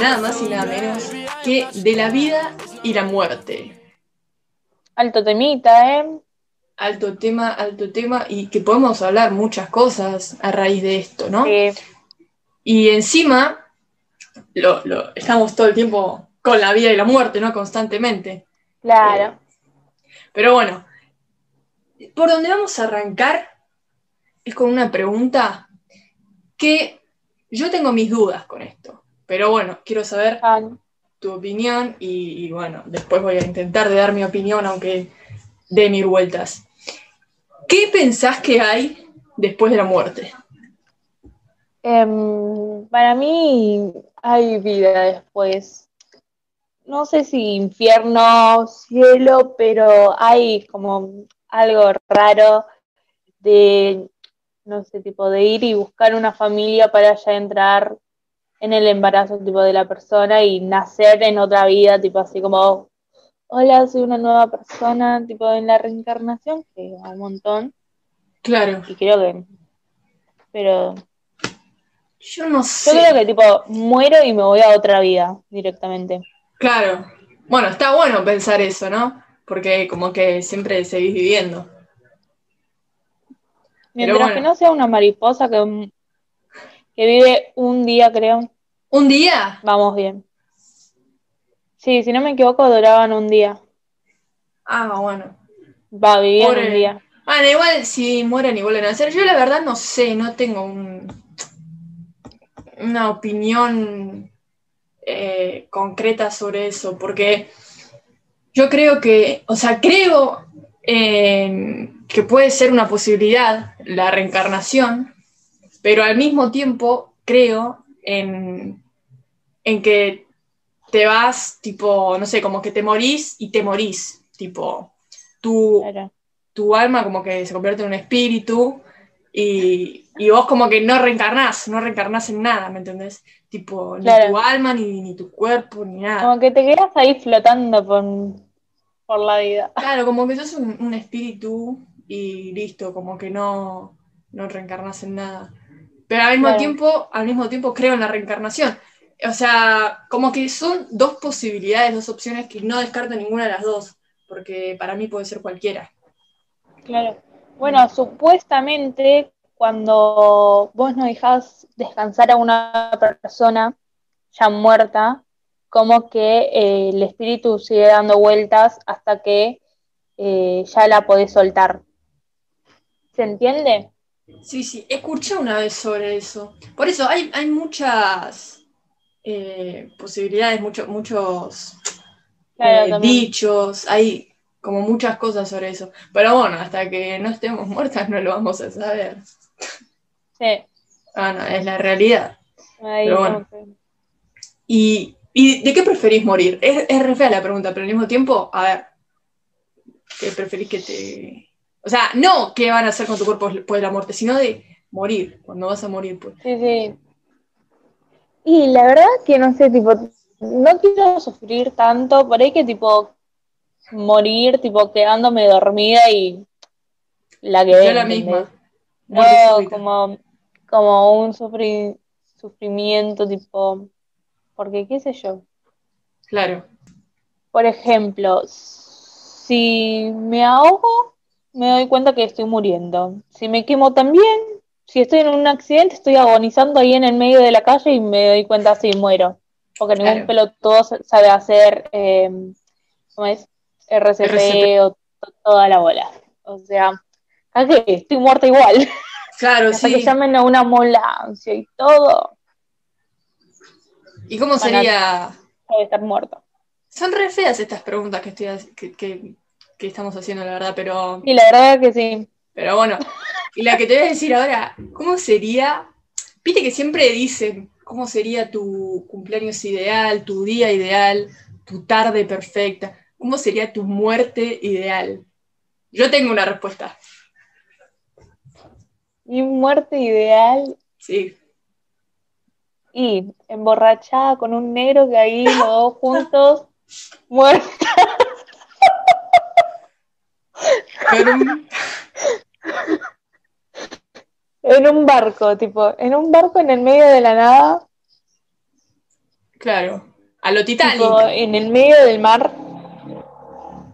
nada más y nada menos que de la vida y la muerte. Alto temita, ¿eh? Alto tema, alto tema, y que podemos hablar muchas cosas a raíz de esto, ¿no? Sí. Y encima, lo, lo- estamos todo el tiempo con la vida y la muerte, ¿no? Constantemente. claro. Pero bueno, por donde vamos a arrancar es con una pregunta que yo tengo mis dudas con esto. Pero bueno, quiero saber tu opinión y, y bueno, después voy a intentar de dar mi opinión, aunque dé mil vueltas. ¿Qué pensás que hay después de la muerte? em, para mí hay vida después. No sé si infierno, cielo, pero hay como algo raro de, no sé, tipo de ir y buscar una familia para ya entrar en el embarazo tipo de la persona y nacer en otra vida, tipo así como, hola, soy una nueva persona, tipo en la reencarnación, que hay un montón. Claro, Y creo que. Pero. yo no Yo sé. creo que, tipo, muero y me voy a otra vida directamente. Claro, bueno, está bueno pensar eso, ¿no? Porque como que siempre seguís viviendo. Mientras bueno. que no sea una mariposa que, que vive un día, creo. Un día, Vamos bien. Sí, si no me equivoco, duraban un día. ah, bueno. Va, vivían Pobre- un día. Bueno, igual si mueren y vuelven a nacer, yo la verdad no sé, no tengo un, una opinión eh, concreta sobre eso, porque yo creo que, o sea, creo que puede ser una posibilidad la reencarnación, pero al mismo tiempo creo en, en que te vas, tipo, no sé, como que te morís y te morís, tipo, Claro. tu alma como que se convierte en un espíritu y, y vos como que no reencarnás, no reencarnás en nada, ¿me entendés? Tipo, ni Claro. tu alma, ni, ni tu cuerpo, ni nada. Como que te quedas ahí flotando por, por la vida. Claro, como que sos un, un espíritu y listo, como que no, no reencarnás en nada. Pero al mismo Claro. tiempo, al mismo tiempo creo en la reencarnación. O sea, como que son dos posibilidades, dos opciones que no descarto ninguna de las dos, porque para mí puede ser cualquiera. Claro. Bueno, supuestamente cuando vos no dejás descansar a una persona ya muerta, como que eh, el espíritu sigue dando vueltas hasta que eh, ya la podés soltar. ¿Se entiende? Sí, sí, escuché una vez sobre eso. Por eso hay, hay muchas eh, posibilidades, mucho- muchos Claro, eh, dichos, hay como muchas cosas sobre eso. Pero bueno, hasta que no estemos muertas no lo vamos a saber. Sí. Ah, no, es la realidad. Pero ¿Y, y de qué preferís morir? Es, es re fea la pregunta, pero al mismo tiempo, a ver, ¿qué preferís que te... O sea, no qué van a hacer con tu cuerpo después de la muerte, sino de morir, cuando vas a morir, pues. Sí, sí. Y la verdad que no sé, tipo, no quiero sufrir tanto, por ahí que tipo morir, tipo quedándome dormida y la que Yo la misma. No, como, como un sufri- sufrimiento, tipo, porque qué sé yo. Claro. Por ejemplo, si me ahogo, me doy cuenta que estoy muriendo. Si me quemo también, si estoy en un accidente, estoy agonizando ahí en el medio de la calle y me doy cuenta si muero. Porque ningún Claro. pelotudo sa- sabe hacer, eh, ¿cómo es? RCP, RCP. o to- toda la bola. O sea, ¿a qué? Estoy muerta igual. Claro, Hasta que sí. llamen a una ambulancia y todo, ¿Y cómo sería? estar muerta. Son re feas estas preguntas que, estoy, que, que- que estamos haciendo, la verdad, pero, Y la verdad que sí. Pero bueno, y la que te voy a decir ahora, ¿cómo sería? Viste que siempre dicen, ¿cómo sería tu cumpleaños ideal, tu día ideal, tu tarde perfecta? ¿Cómo sería tu muerte ideal? Yo tengo una respuesta. Mi muerte ideal Sí. y emborrachada con un negro que ahí los dos juntos muertos. Con un- En un barco, tipo, en un barco en el medio de la nada, Claro, a lo Titanic. tipo, en el medio del mar.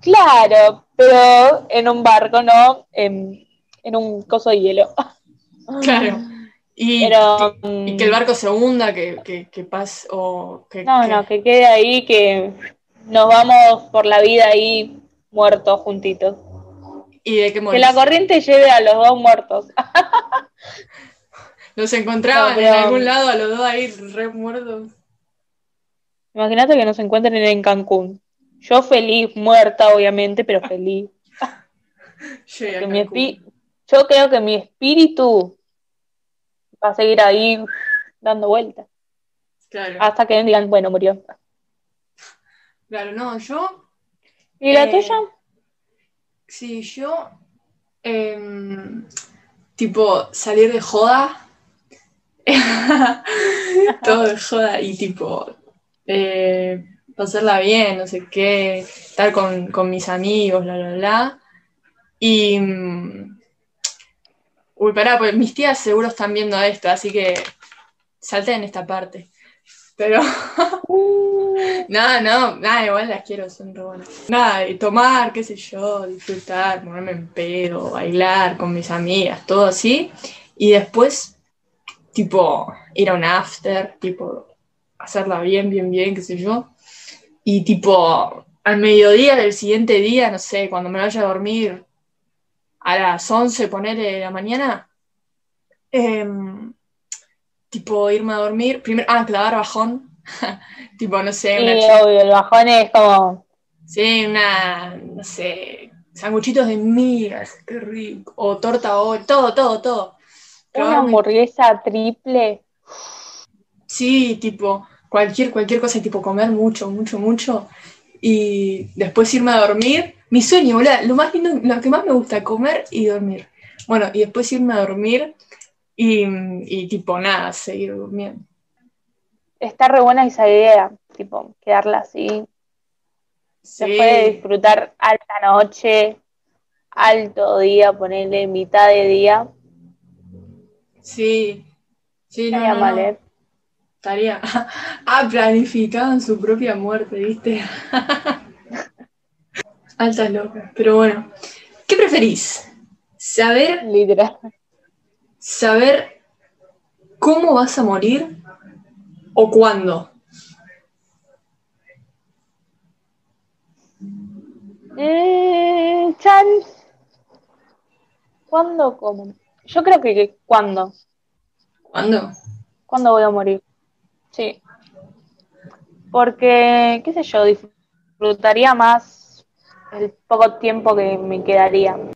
Claro, pero en un barco, no en, en un coso de hielo. Claro. Y, Pero, y- y que el barco se hunda, que, que, que pase, o que, No, que- no, que quede ahí, que nos vamos por la vida ahí muertos juntitos. Y de Que morís. la corriente lleve a los dos muertos. Los encontraban No, pero- en algún lado a los dos ahí re muertos. Imagínate que nos encuentren en Cancún. Yo feliz, muerta obviamente, pero feliz. Que mi espi- Yo creo que mi espíritu va a seguir ahí dando vueltas. Claro, Hasta que digan, bueno, murió. claro, no, yo, ¿Y la Eh, tuya? Sí, yo, em, tipo, salir de joda, todo de joda, y tipo, eh, pasarla bien, no sé qué, estar con, con mis amigos, bla, bla, bla. Y, mm, uy, pará, pues mis tías seguro están viendo esto, así que salten en esta parte. Pero, no, no, nada, igual las quiero, son re buenas. Nada, y tomar, qué sé yo, disfrutar, ponerme en pedo, bailar con mis amigas, todo así. Y después, tipo, ir a un after, tipo, hacerla bien, bien, bien, qué sé yo. Y tipo, al mediodía del siguiente día, no sé, cuando me vaya a dormir a las 11, ponerle de la mañana, em, tipo, irme a dormir, primero, ah, clavar bajón, tipo, no sé, una Sí, obvio, el bajón es como. Sí, una, no sé, sanguchitos de migas, qué rico. O torta o todo, todo, todo. Una hamburguesa triple. Sí, tipo, cualquier, cualquier cosa, tipo comer mucho, mucho, mucho. Y después irme a dormir. Mi sueño, boludo, lo más lindo, lo que más me gusta, comer y dormir. Bueno, y después irme a dormir y, y tipo, nada, seguir durmiendo. Está re buena esa idea, tipo, quedarla así. Se puede disfrutar alta noche, alto día, ponerle mitad de día. sí, sí, no, Estaría no, mal. ¿eh? Estaría. Ah, planificaban su propia muerte, ¿viste? Altas locas. Pero bueno, ¿qué preferís? ¿Saber, Literal. Saber cómo vas a morir o cuándo? Mm, chan. ¿Cuándo? ¿Cómo? Yo creo que, que ¿cuándo? ¿Cuándo? ¿Cuándo voy a morir? Sí. Porque, qué sé yo, disfrutaría más el poco tiempo que me quedaría.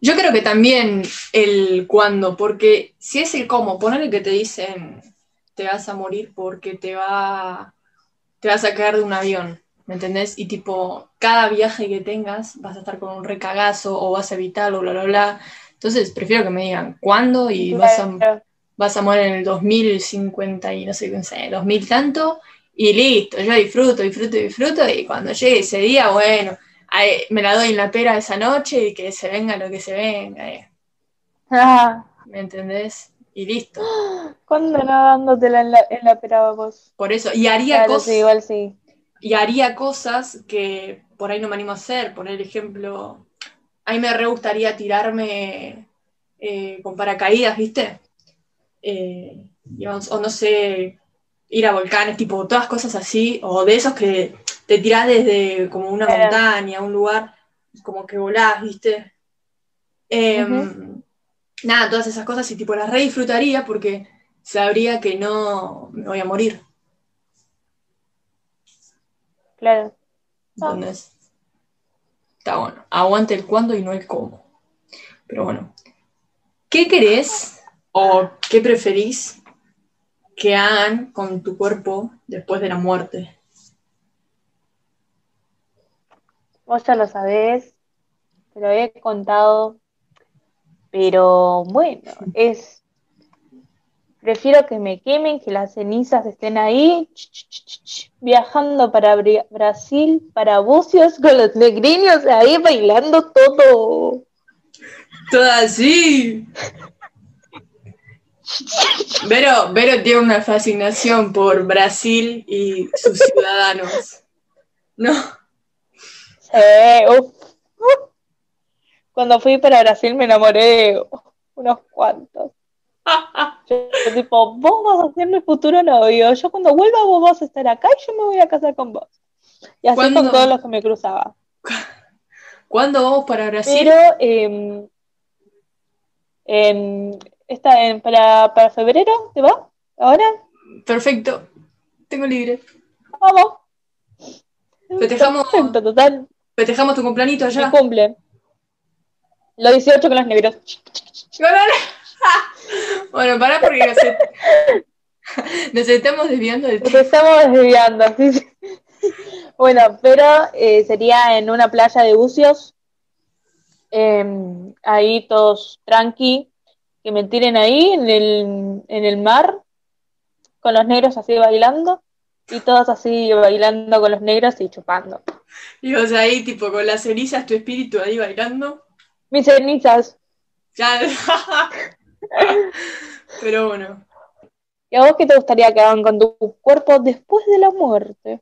Yo creo que también el cuándo, porque si es el cómo, ponele que te dicen te vas a morir porque te va te vas a caer de un avión, ¿me entendés? Y tipo, cada viaje que tengas vas a estar con un recagazo o vas a evitarlo, bla, bla, bla. Entonces prefiero que me digan cuándo y vas a, vas a morir en el 2050 y no sé qué sé, 2000 tanto, y listo, yo disfruto, disfruto, disfruto, y cuando llegue ese día, bueno, me la doy en la pera esa noche y que se venga lo que se venga, eh, Ah, ¿me entendés? Y listo. ¿Cuándo no dándotela en la, en la pera vos? Por eso, y haría Claro, cosas, sí, igual sí. y haría cosas que por ahí no me animo a hacer, poner ejemplo, a mí me re gustaría tirarme eh, con paracaídas, ¿viste? Eh, digamos, o no sé, ir a volcanes, tipo, todas cosas así, o de esos que te tirás desde como una montaña, un lugar, como que volás, ¿viste? Em, Nada, todas esas cosas y tipo las re disfrutaría porque sabría que no me voy a morir, Claro. Ah. ¿entendés? Está bueno, aguante el cuándo y no el cómo. Pero bueno, ¿qué querés o qué preferís que hagan con tu cuerpo después de la muerte? Vos ya lo sabés, te lo he contado, pero bueno, es Prefiero que me quemen, que las cenizas estén ahí, viajando para Brasil, para Bucios, con los negrinos ahí bailando todo. Todo así. Vero, Vero tiene una fascinación por Brasil y sus ciudadanos. ¿No? Sí, Cuando fui para Brasil me enamoré de unos cuantos. Yo, tipo, vos vas a ser mi futuro novio. Yo cuando vuelva vos vas a estar acá y yo me voy a casar con vos. Y así con todos los que me cruzaba. ¿Cuándo vamos para Brasil? Pero eh, está, para, para febrero, ¿te va? ¿Ahora? Perfecto. Tengo libre. Vamos. Festejamos, Perfecto, total. Festejamos tu cumpleañito allá. Mi cumple. Los 18 con los negros. bueno, para porque nos, estamos desviando del Nos estamos desviando, sí, Bueno, pero eh, sería en una playa de bucios. Em, ahí todos tranqui, que me tiren ahí en el, en el mar, con los negros así bailando, y todos así bailando con los negros y chupando. Y vos ahí, tipo, con las cenizas, tu espíritu ahí bailando. Mis cenizas. Ya. Pero bueno. ¿Y a vos qué te gustaría que hagan con tu cuerpo después de la muerte?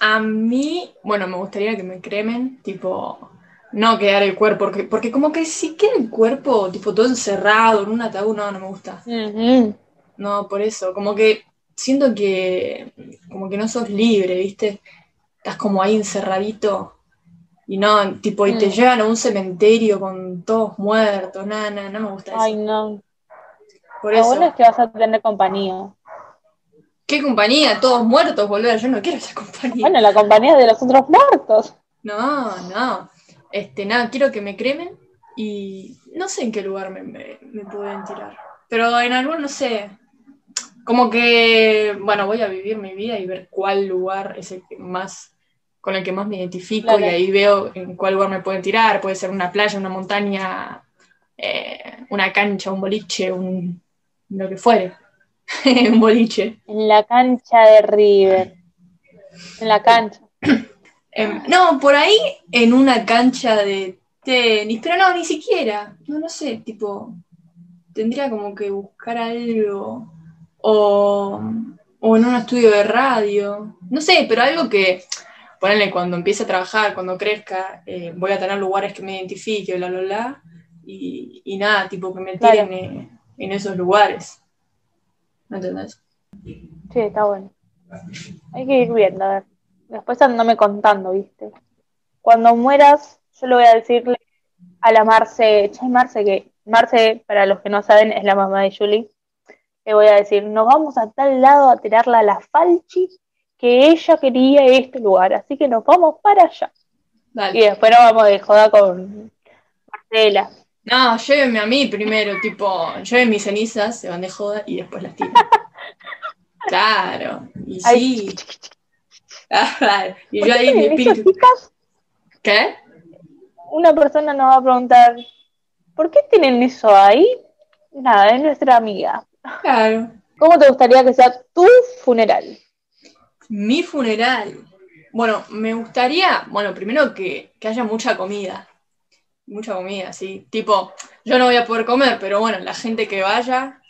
A mí, bueno, me gustaría que me cremen, tipo, no quedar el cuerpo, porque, porque como que si queda el cuerpo, tipo, todo encerrado en un ataúd, no, no me gusta. No, por eso, como que siento que, como que no sos libre, ¿viste? Estás como ahí encerradito y no, tipo, y te mm. llevan a un cementerio con todos muertos, nada, nada, no me gusta eso. Ay, no. Por Lo bueno es que vas a tener compañía. ¿Qué compañía? Todos muertos, boludo. Yo no quiero esa compañía. Bueno, la compañía de los otros muertos. No, no. Este, nada, quiero que me cremen y no sé en qué lugar me, me, me pueden tirar. Pero en algún, no sé. Como que, bueno, voy a vivir mi vida y ver cuál lugar es el que más con el que más me identifico y ahí veo en cuál lugar me pueden tirar. Puede ser una playa, una montaña, eh, una cancha, un boliche, un lo que fuere. un boliche. En la cancha de River. En la cancha. Em, no, por ahí en una cancha de tenis, pero no, ni siquiera. No, no sé, tipo, tendría como que buscar algo. O, o en un estudio de radio. No sé, pero algo que ponerle cuando empiece a trabajar, cuando crezca, eh, voy a tener lugares que me identifique, bla, bla, bla, y, nada, tipo que me tiren en, esos lugares. ¿Me entendés? Sí, está bueno. Hay que ir viendo, a ver. Después andame contando, ¿viste? Cuando mueras, yo le voy a decirle a la Marce, che, Marce, que Marce, para los que no saben, es la mamá de Julie. Le voy a decir, nos vamos a tal lado a tirarla a la Falchi que ella quería este lugar, así que nos vamos para allá. Y después nos vamos de joda con Marcela. No, llévenme a mí primero, tipo, llévenme mis cenizas, se van de joda y después las tiran. claro, y sí. y yo ahí mi espíritu. ¿Qué? Una persona nos va a preguntar, ¿por qué tienen eso ahí? Nada, es nuestra amiga. Claro. ¿Cómo te gustaría que sea tu funeral? Mi funeral. Bueno, me gustaría, bueno, primero que, haya mucha comida. Mucha comida, sí. Tipo, yo no voy a poder comer, pero bueno, la gente que vaya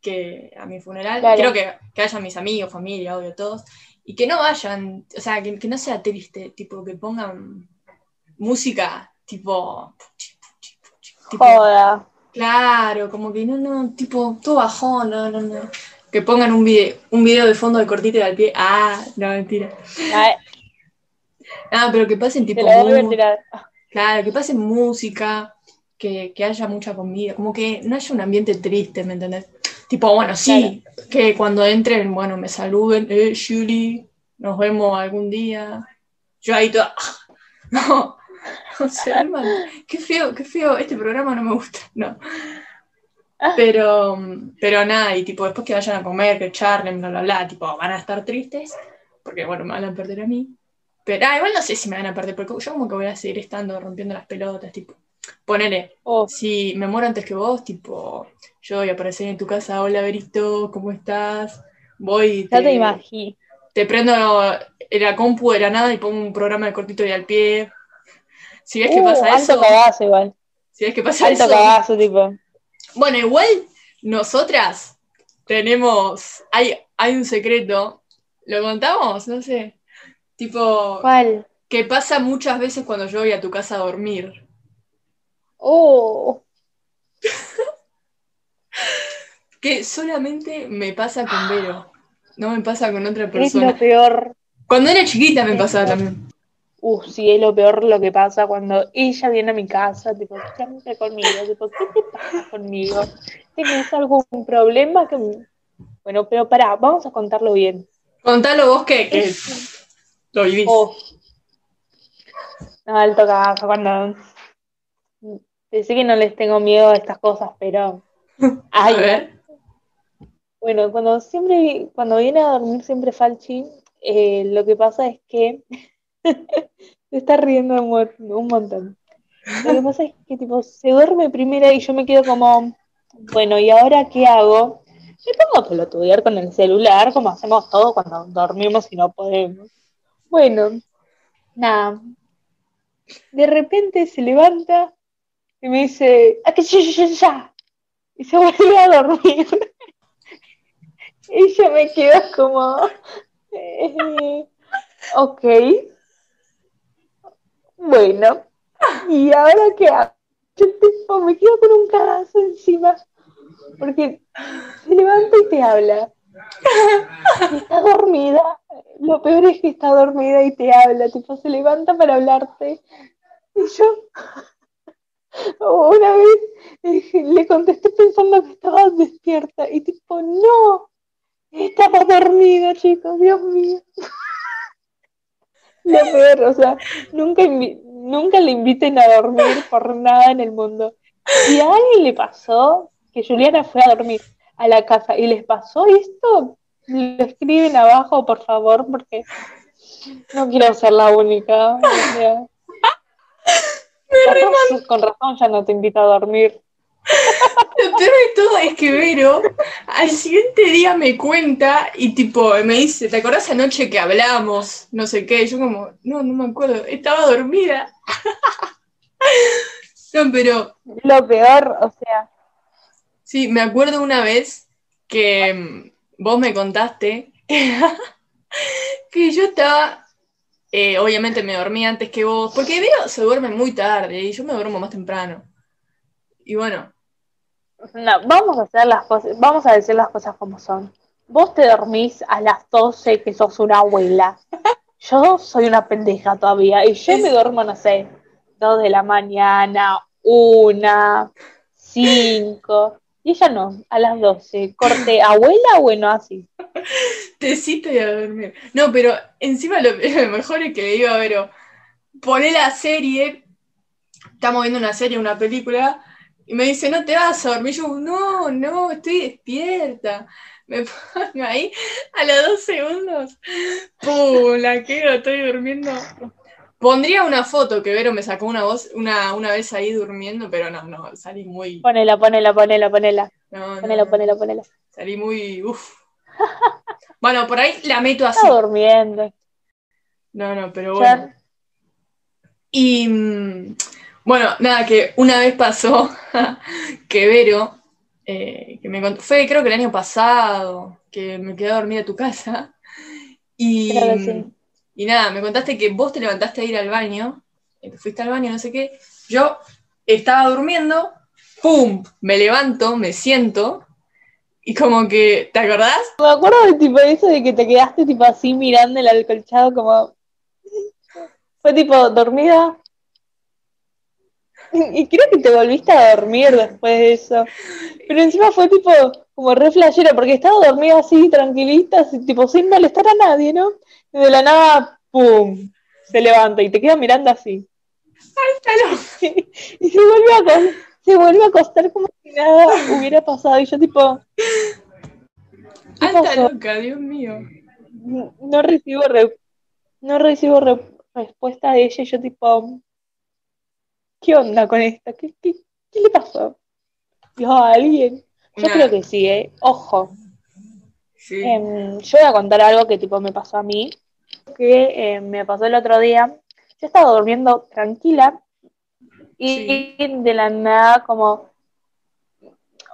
que a mi funeral, quiero que, que haya mis amigos, familia, obvio, todos, y que no vayan, o sea, que, no sea triste, tipo, que pongan música, tipo... tipo Claro, como que no, no, tipo, todo bajón, no, no, no que pongan un video, un video de fondo de cortita al pie. Ah, no, mentira. Ah, pero que pasen tipo. Claro, que pasen música, que, haya mucha comida, como que no haya un ambiente triste, ¿me entendés? Tipo, bueno, sí, que cuando entren, bueno, me saluden, eh, Julie, nos vemos algún día. Yo ahí toda. No, o sea, hermano, qué feo, qué feo, este programa no me gusta, no. Pero, pero nada, y tipo, después que vayan a comer, que charlen, bla, bla, bla, tipo, van a estar tristes, porque bueno, me van a perder a mí. Pero, ah, igual no sé si me van a perder, porque yo como que voy a seguir estando rompiendo las pelotas, tipo, ponele, Oh, si me muero antes que vos, tipo, yo voy a aparecer en tu casa, hola Berito, ¿cómo estás? Voy ya te imagino. te prendo la compu de la nada y pongo un programa de cortito y al pie. Si ves que Uh, pasa alto eso, cagazo igual. si ves que pasa Alto eso, cagazo, tipo. Bueno, igual nosotras tenemos, hay, hay un secreto, ¿lo contamos? No sé, tipo, ¿Cuál? que pasa muchas veces cuando yo voy a tu casa a dormir. Oh, Que solamente me pasa con Vero, no me pasa con otra es persona. lo peor. Cuando era chiquita me Es pasaba también. Uh, sí, es lo peor lo que pasa cuando ella viene a mi casa, tipo, siempre conmigo, tipo, ¿qué te pasa conmigo? ¿Tienes algún problema? Que... Bueno, pero pará, vamos a contarlo bien. Contalo vos que, que lo vivís. Oh. No, alto cagazo cuando... Pensé que no les tengo miedo a estas cosas, pero... a Ay, ver. Bueno, cuando siempre, cuando viene a dormir siempre Falchi, eh, lo que pasa es que se está riendo un, mo- un montón. Lo que pasa es que tipo se duerme primero y yo me quedo como, bueno, ¿y ahora qué hago? Me pongo a pelotudear con el celular, como hacemos todos cuando dormimos y no podemos. Bueno, nada. De repente se levanta y me dice, ¡Ah, que ya, ya, ya! Y se vuelve a dormir. Y yo me quedo como, eh, ok, bueno, ¿y ahora qué hago? Yo tipo, me quedo con un cagazo encima, porque se levanta y te habla. Está dormida, lo peor es que está dormida y te habla, tipo, se levanta para hablarte. Y yo, una vez eh, le contesté pensando que estaba despierta, y tipo, no, estaba dormida, chicos, Dios mío. Lo peor, o sea, nunca, nunca le inviten a dormir por nada en el mundo. Si a alguien le pasó que Juliana fue a dormir a la casa y les pasó esto, lo escriben abajo, por favor, porque no quiero ser la única. o sea. con razón ya no te invito a dormir. Lo peor de todo es que Vero al siguiente día me cuenta y tipo me dice, ¿te acordás anoche que hablamos? No sé qué. Y yo como, no, no me acuerdo, estaba dormida. No, pero Lo peor, o sea, sí, me acuerdo una vez que mm, vos me contaste que yo estaba, eh, obviamente me dormí antes que vos, porque Vero se duerme muy tarde y yo me duermo más temprano. Y bueno, No, vamos a hacer las cosas, vamos a decir las cosas como son. Vos te dormís a las 12 que sos una abuela. Yo soy una pendeja todavía y yo me duermo, no sé, 2 de la mañana, 1, 5. Y ella no, a las 12. Corte, abuela, bueno, así. Tecito y a dormir. No, pero encima lo, lo mejor es que le digo a Vero, poné la serie, estamos viendo una serie, una película, y me dice, no te vas a dormir. Yo, no, no, estoy despierta. Me pongo ahí a los dos segundos. ¡Pum! La quedo, estoy durmiendo. Pondría una foto que Vero me sacó una voz, una, una vez ahí durmiendo, pero no, no, salí muy. Ponela, ponela, ponela, ponela. No, Ponela, no, ponela, ponela. salí muy. Uf. Bueno, por ahí la meto así. Está durmiendo. No, no, pero bueno. Y mm, bueno, nada, que una vez pasó que Vero, eh, que me contó, fue creo que el año pasado, que me quedé dormida a tu casa. Y, sí. y nada, me contaste que vos te levantaste a ir al baño, eh, te fuiste al baño, no sé qué. Yo estaba durmiendo, ¡pum! Me levanto, me siento, y como que, ¿te acordás? Me acuerdo del tipo eso de que te quedaste tipo así mirando el alcolchado como... Fue tipo dormida. Y creo que te volviste a dormir después de eso. Pero encima fue tipo como re flashero, porque estaba dormida así, tranquilita, así, tipo sin molestar a nadie, ¿no? Y de la nada, ¡pum! Se levanta y te queda mirando así. Y se vuelve a, se vuelve a acostar como si nada hubiera pasado. Y yo tipo, ¿Qué Alta loca, Dios mío. no recibo re- no recibo re- respuesta de ella y yo tipo ¿qué onda con esta? ¿Qué, qué, qué le pasó? ¿Dijo a alguien? Yo Nah. creo que sí, ¿eh? Ojo. Sí. Em, yo voy a contar algo que tipo me pasó a mí, que eh, me pasó el otro día. Yo estaba durmiendo tranquila y de la nada como,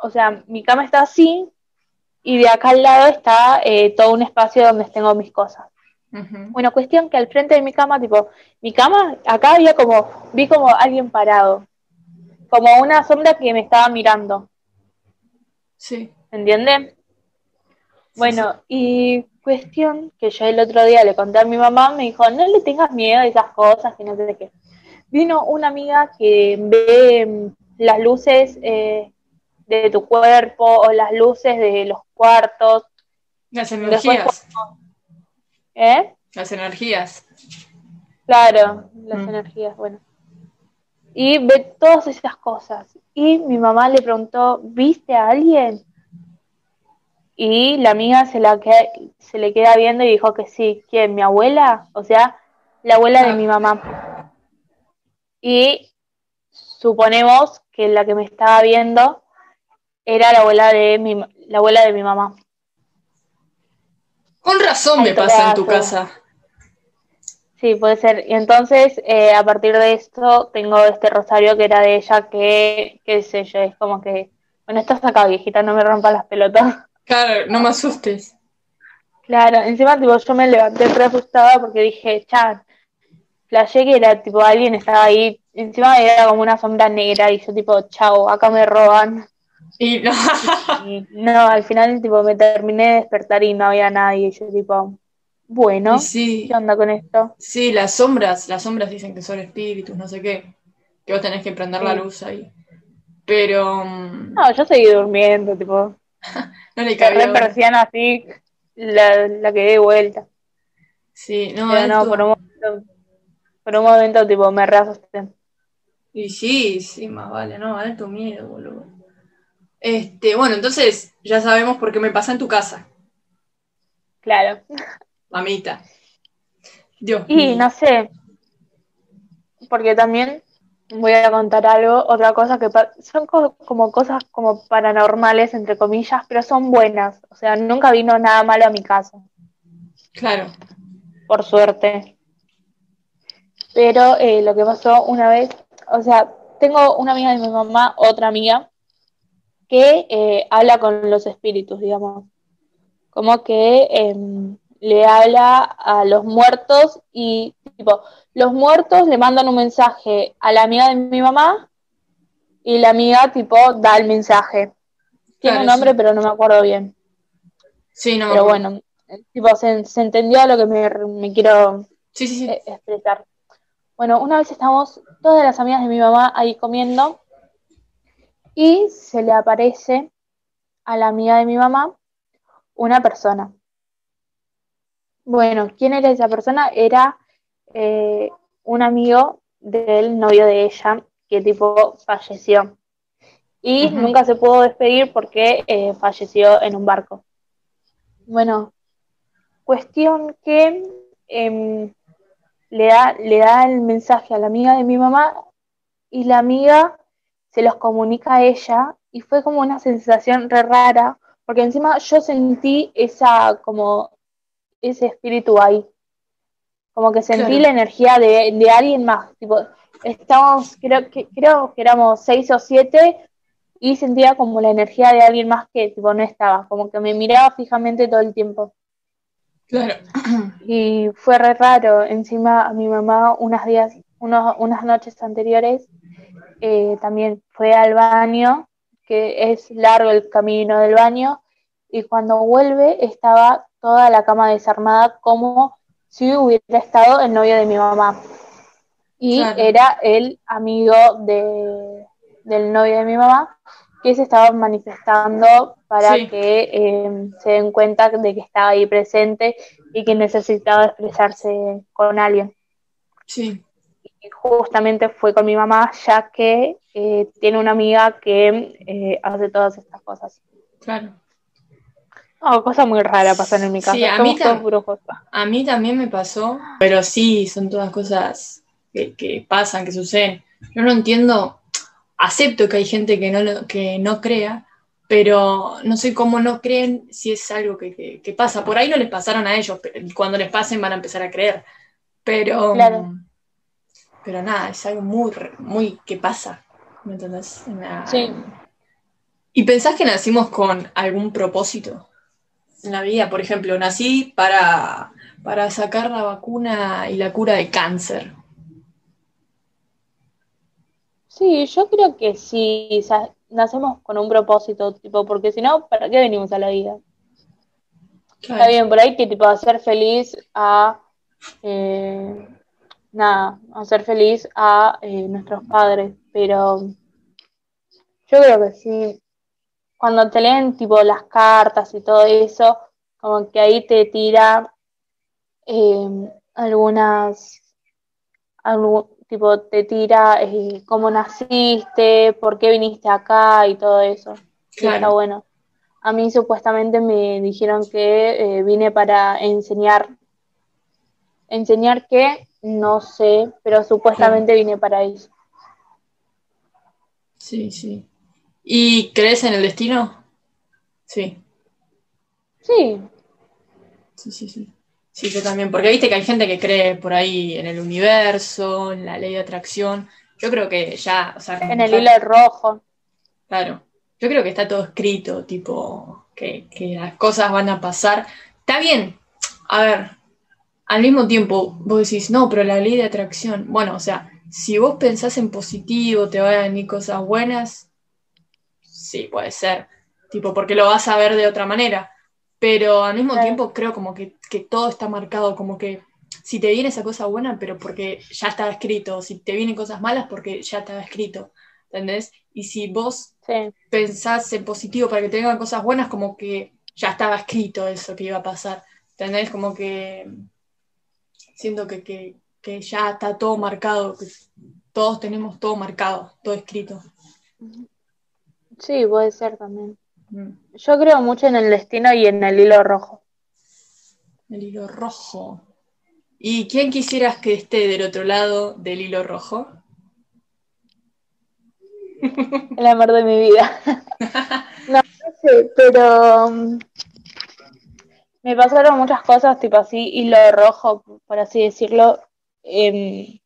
o sea, mi cama está así y de acá al lado está eh, todo un espacio donde tengo mis cosas. Bueno, cuestión que al frente de mi cama, tipo, mi cama, acá había como, vi como alguien parado, como una sombra que me estaba mirando, Sí. ¿entienden? Bueno, y cuestión que yo el otro día le conté a mi mamá, me dijo, no le tengas miedo a esas cosas, que no sé qué. Vino una amiga que ve mm, las luces eh, de tu cuerpo o las luces de los cuartos, Las Después energías. ¿Eh? Las energías. Claro, las Mm. energías, bueno. Y ve todas esas cosas. Y mi mamá le preguntó, ¿viste a alguien? Y la amiga se, la se le queda viendo y dijo que sí. ¿Quién? ¿Mi abuela? O sea, la abuela de Ah. mi mamá. Y suponemos que la que me estaba viendo era la abuela de mi, la abuela de mi mamá. Con razón me pasa en tu casa. Sí, puede ser. Y entonces, eh, a partir de esto, tengo este rosario que era de ella, que, qué sé yo, es como que, bueno, estás acá, viejita, no me rompas las pelotas. Claro, no me asustes. Claro, encima, tipo, yo me levanté re asustada porque dije, chan, flashé que era, tipo, alguien estaba ahí, encima era como una sombra negra, y yo, tipo, chao, acá me roban. Y no. Y no, al final, tipo, me terminé de despertar y no había nadie, y yo, tipo, bueno, sí, ¿qué onda con esto? sí, las sombras, las sombras dicen que son espíritus, no sé qué. Que vos tenés que prender la luz ahí. Pero mm, No, yo seguí durmiendo, tipo, no le cerré persiana así, la, la quedé de vuelta. Sí, no, Pero no, por un momento, por un momento tipo me re asusté. Y sí, sí, más vale, no, alto miedo, boludo. Este, bueno, entonces ya sabemos por qué me pasa en tu casa, Claro. mamita. Dios Y mío. no sé, porque también voy a contar algo, otra cosa que son co- como cosas como paranormales, entre comillas, pero son buenas. O sea, nunca vino nada malo a mi casa, Claro. por suerte. Pero eh, lo que pasó una vez, o sea, tengo una amiga de mi mamá, otra amiga, que eh, habla con los espíritus, digamos. Como que em, le habla a los muertos y, tipo, los muertos le mandan un mensaje a la amiga de mi mamá y la amiga, tipo, da el mensaje. Tiene Claro, un nombre, sí. pero no me acuerdo bien. Sí, no me Pero acuerdo. bueno, tipo, se, se entendió lo que me, me quiero Sí, sí, sí. eh, expresar. Bueno, una vez estábamos todas las amigas de mi mamá ahí comiendo y se le aparece a la amiga de mi mamá una persona. Bueno, ¿quién era esa persona? Era eh, un amigo del novio de ella que tipo falleció y nunca se pudo despedir porque eh, falleció en un barco. Bueno, cuestión que em, le da, le da el mensaje a la amiga de mi mamá y la amiga se los comunica a ella y fue como una sensación re rara, porque encima yo sentí esa como ese espíritu ahí. Como que sentí Claro. la energía de, de alguien más. Tipo, estábamos, creo que, creo que éramos seis o siete, y sentía como la energía de alguien más que tipo no estaba, como que me miraba fijamente todo el tiempo. Claro. Y fue re raro. Encima a mi mamá unas días, unos, unas noches anteriores, eh, también fue al baño, que es largo el camino del baño, y cuando vuelve estaba toda la cama desarmada como si hubiera estado el novio de mi mamá. Y Claro. era el amigo de, del novio de mi mamá que se estaba manifestando para Sí. que eh, se den cuenta de que estaba ahí presente y que necesitaba expresarse con alguien. Sí. Justamente fue con mi mamá, ya que eh, tiene una amiga que eh, hace todas estas cosas. Claro. Oh, cosa muy rara pasan en mi casa. Sí, a mí, a también me pasó, pero sí, son todas cosas que, que pasan, que suceden. Yo no entiendo, acepto que hay gente que no, lo- que no crea, pero no sé cómo no creen si es algo que, que- que pasa. Por ahí no les pasaron a ellos, pero cuando les pasen van a empezar a creer. Pero, Claro. Pero nada, es algo muy, muy que pasa. ¿Me entendés? Sí. ¿Y pensás que nacimos con algún propósito en la vida? Por ejemplo, nací para, para sacar la vacuna y la cura de cáncer. Sí, yo creo que sí, nacemos con un propósito, tipo, porque si no, ¿para qué venimos a la vida? Está bien, por ahí que tipo hacer feliz a eh, nada, hacer feliz a eh, nuestros padres, pero yo creo que sí. Cuando te leen tipo las cartas y todo eso, como que ahí te tira eh, algunas, algu- tipo te tira eh, cómo naciste, por qué viniste acá y todo eso. Claro. está bueno. A mí supuestamente me dijeron que eh, vine para enseñar. ¿Enseñar qué? No sé, pero supuestamente vine para eso. Sí, sí. ¿Y crees en el destino? Sí, Sí, sí, sí, sí. Sí, yo también, porque viste que hay gente que cree por ahí en el universo, en la ley de atracción. Yo creo que ya, o sea, en el hilo rojo. Claro, yo creo que está todo escrito, tipo, que, que las cosas van a pasar. Está bien, a ver, al mismo tiempo vos decís, no, pero la ley de atracción, bueno, o sea, si vos pensás en positivo, te van a venir cosas buenas, sí, puede ser, tipo, porque lo vas a ver de otra manera, pero al mismo tiempo creo como que, que todo está marcado, como que si te viene esa cosa buena, pero porque ya estaba escrito, si te vienen cosas malas, porque ya estaba escrito, ¿entendés? Y si vos Sí, pensás en positivo para que te vengan cosas buenas, como que ya estaba escrito eso que iba a pasar. ¿Entendés? Como que siento que, que, que ya está todo marcado, que todos tenemos todo marcado, todo escrito. sí, puede ser también. Mm. Yo creo mucho en el destino y en el hilo rojo. El hilo rojo. ¿Y quién quisieras que esté del otro lado del hilo rojo? El amor de mi vida. No, no sé, pero um, me pasaron muchas cosas, tipo así, hilo rojo, por así decirlo. em,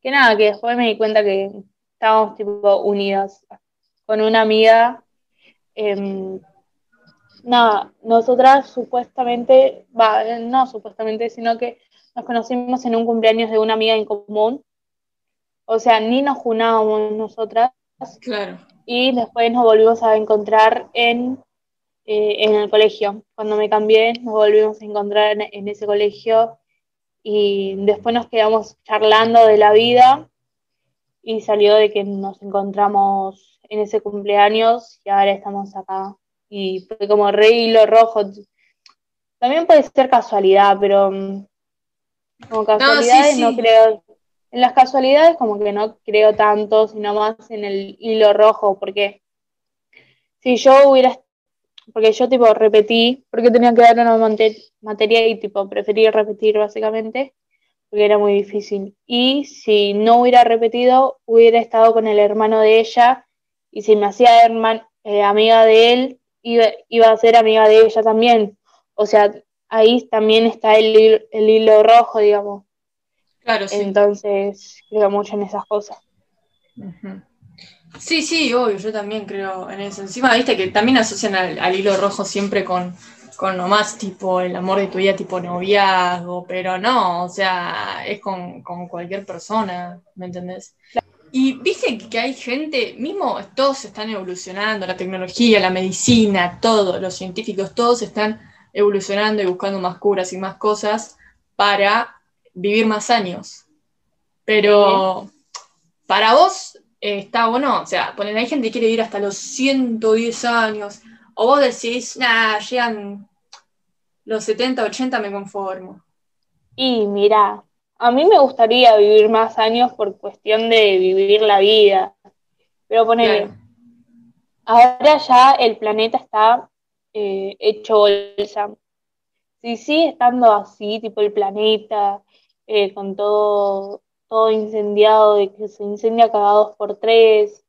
que nada, que después me di cuenta que estábamos tipo unidas con una amiga. em, nada, nosotras supuestamente, va, no supuestamente, sino que nos conocimos en un cumpleaños de una amiga en común. O sea, ni nos junábamos nosotras Claro. y después nos volvimos a encontrar en, eh, en el colegio. Cuando me cambié, nos volvimos a encontrar en, en ese colegio y después nos quedamos charlando de la vida y salió de que nos encontramos en ese cumpleaños y ahora estamos acá. Y fue como re hilo rojo. También puede ser casualidad, pero mm, como casualidades no sí. creo. En las casualidades como que no creo tanto, sino más en el hilo rojo, porque si yo hubiera, porque yo tipo repetí, porque tenía que dar una materia y tipo preferí repetir básicamente, porque era muy difícil. Y si no hubiera repetido, hubiera estado con el hermano de ella, y si me hacía herman- eh, amiga de él, iba, iba a ser amiga de ella también. O sea, ahí también está el, el hilo rojo, digamos. Claro, sí. Entonces, creo mucho en esas cosas. Ujú. Sí, sí, obvio, yo también creo en eso. Encima, viste que también asocian al, al hilo rojo siempre con, con nomás tipo el amor de tu vida, tipo noviazgo, pero no, o sea, es con, con cualquier persona, ¿me entendés? Y viste que hay gente, mismo todos están evolucionando, la tecnología, la medicina, todo, los científicos, todos están evolucionando y buscando más curas y más cosas para vivir más años. Pero para vos eh, está bueno, o sea, ponen, hay gente que quiere vivir hasta los 110 años, o vos decís, nah, llegan los 70, 80, me conformo. Y mira, a mí me gustaría vivir más años por cuestión de vivir la vida. Pero ponele, Claro. ahora ya el planeta está eh, hecho bolsa. Si sigue estando así, tipo el planeta, eh, con todo, todo incendiado, de que se incendia cada dos por tres,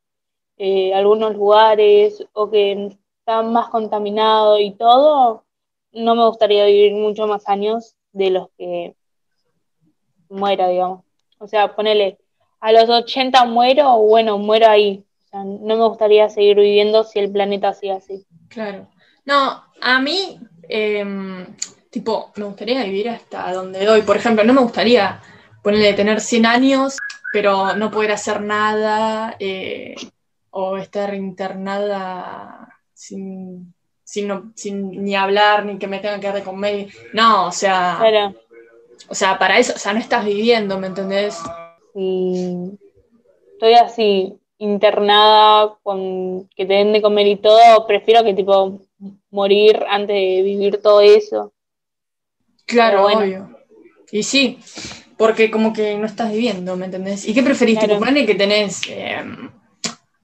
eh, algunos lugares, o que está más contaminado y todo, no me gustaría vivir mucho más años de los que muera, digamos. O sea, ponele, a los 80 muero, bueno, muero ahí. No me gustaría seguir viviendo si el planeta sigue así. Claro. No, a mí, em, tipo, me gustaría vivir hasta donde doy. Por ejemplo, no me gustaría ponerle tener 100 años, pero no poder hacer nada, eh, o estar internada sin, sin, no- sin ni hablar, ni que me tengan que dar de comer. No, o sea, o sea, para eso, o sea, no estás viviendo, ¿me entendés? si estoy así internada con que te den de comer y todo, prefiero que tipo morir antes de vivir todo eso. Claro, bueno. obvio. Y sí, porque como que no estás viviendo, ¿me entendés? ¿Y qué preferís? Claro. Tipo, ponele que tenés, eh,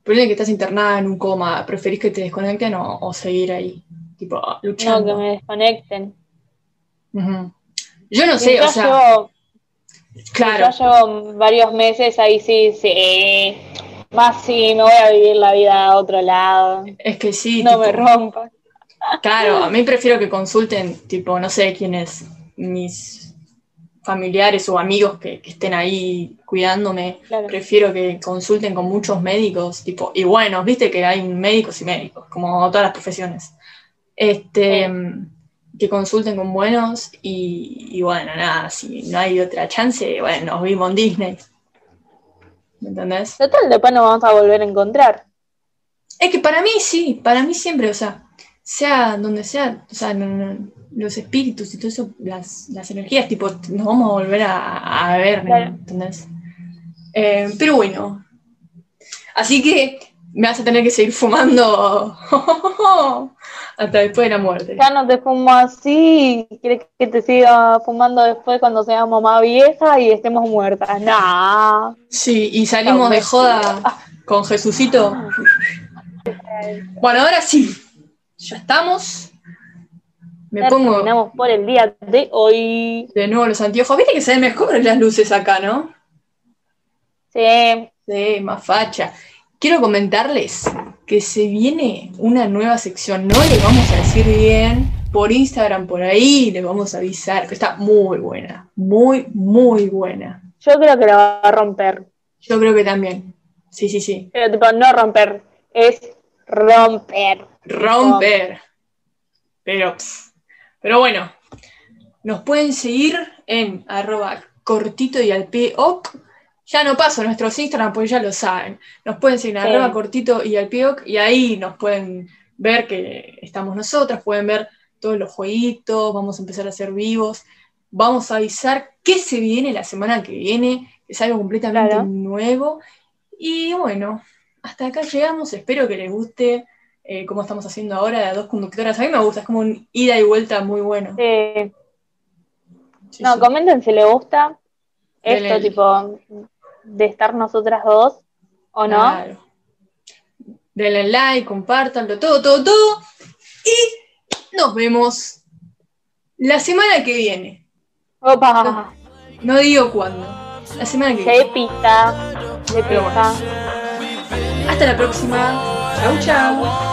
ponele que estás internada en un coma, ¿preferís que te desconecten o, o seguir ahí? Tipo, No, que luchando. me desconecten. Yo no sé, o sea, si claro, ya llevo varios meses, ahí sí, sí. Más sí, me voy a vivir la vida a otro lado. es que sí, No tipo, me rompa. claro, a mí prefiero que consulten, tipo, no sé quiénes, mis familiares o amigos que, que estén ahí cuidándome, Claro. prefiero que consulten con muchos médicos, tipo, y bueno, viste que hay médicos y médicos, como todas las profesiones. Este, que consulten con buenos y, y bueno, nada, si no hay otra chance, bueno, nos vimos en Disney. ¿Me entendés? Total, después nos vamos a volver a encontrar. Es que para mí sí, para mí siempre, o sea, sea donde sea, o sea, no- no- los espíritus y todo eso, las, las energías, tipo, nos vamos a volver a, a ver, ¿me Claro. ¿entendés? Eh, pero bueno, así que me vas a tener que seguir fumando hasta después de la muerte. Ya no te fumo así, ¿quieres que te siga fumando después cuando seamos más viejas y estemos muertas? Nah. Sí, y salimos de joda con Jesucito. Bueno, ahora sí, ya estamos. Me pongo Terminamos por el día de hoy. de nuevo los anteojos. Viste que se ven mejor las luces acá, ¿no? Sí, Sí, más facha. Quiero comentarles que se viene una nueva sección. No les vamos a decir bien por Instagram, por ahí, les vamos a avisar que está muy buena. Muy, muy buena. yo creo que lo va a romper. Yo creo que también. Sí, sí, sí. Pero tipo, no romper, es romper. Romper. Pero, pff, pero bueno, nos pueden seguir en arroba cortito y al pie. Ya no paso nuestros Instagram, pues ya lo saben. Nos pueden seguir en Sí. arroba cortito y al pie y ahí nos pueden ver que estamos nosotras, pueden ver todos los jueguitos, vamos a empezar a ser vivos. Vamos a avisar qué se viene la semana que viene, es algo completamente Claro. nuevo. Y bueno, hasta acá llegamos. Espero que les guste eh, como estamos haciendo ahora, de dos conductoras. A mí me gusta, es como un ida y vuelta muy bueno. Sí. Sí, No, sí. comenten si les gusta esto, tipo, de estar nosotras dos, o no. Claro. Denle like, compártanlo, todo, todo, todo. Y nos vemos la semana que viene. Opa, No digo cuándo. La semana que de viene. pista, de pista. Hasta la próxima. Chau, chau.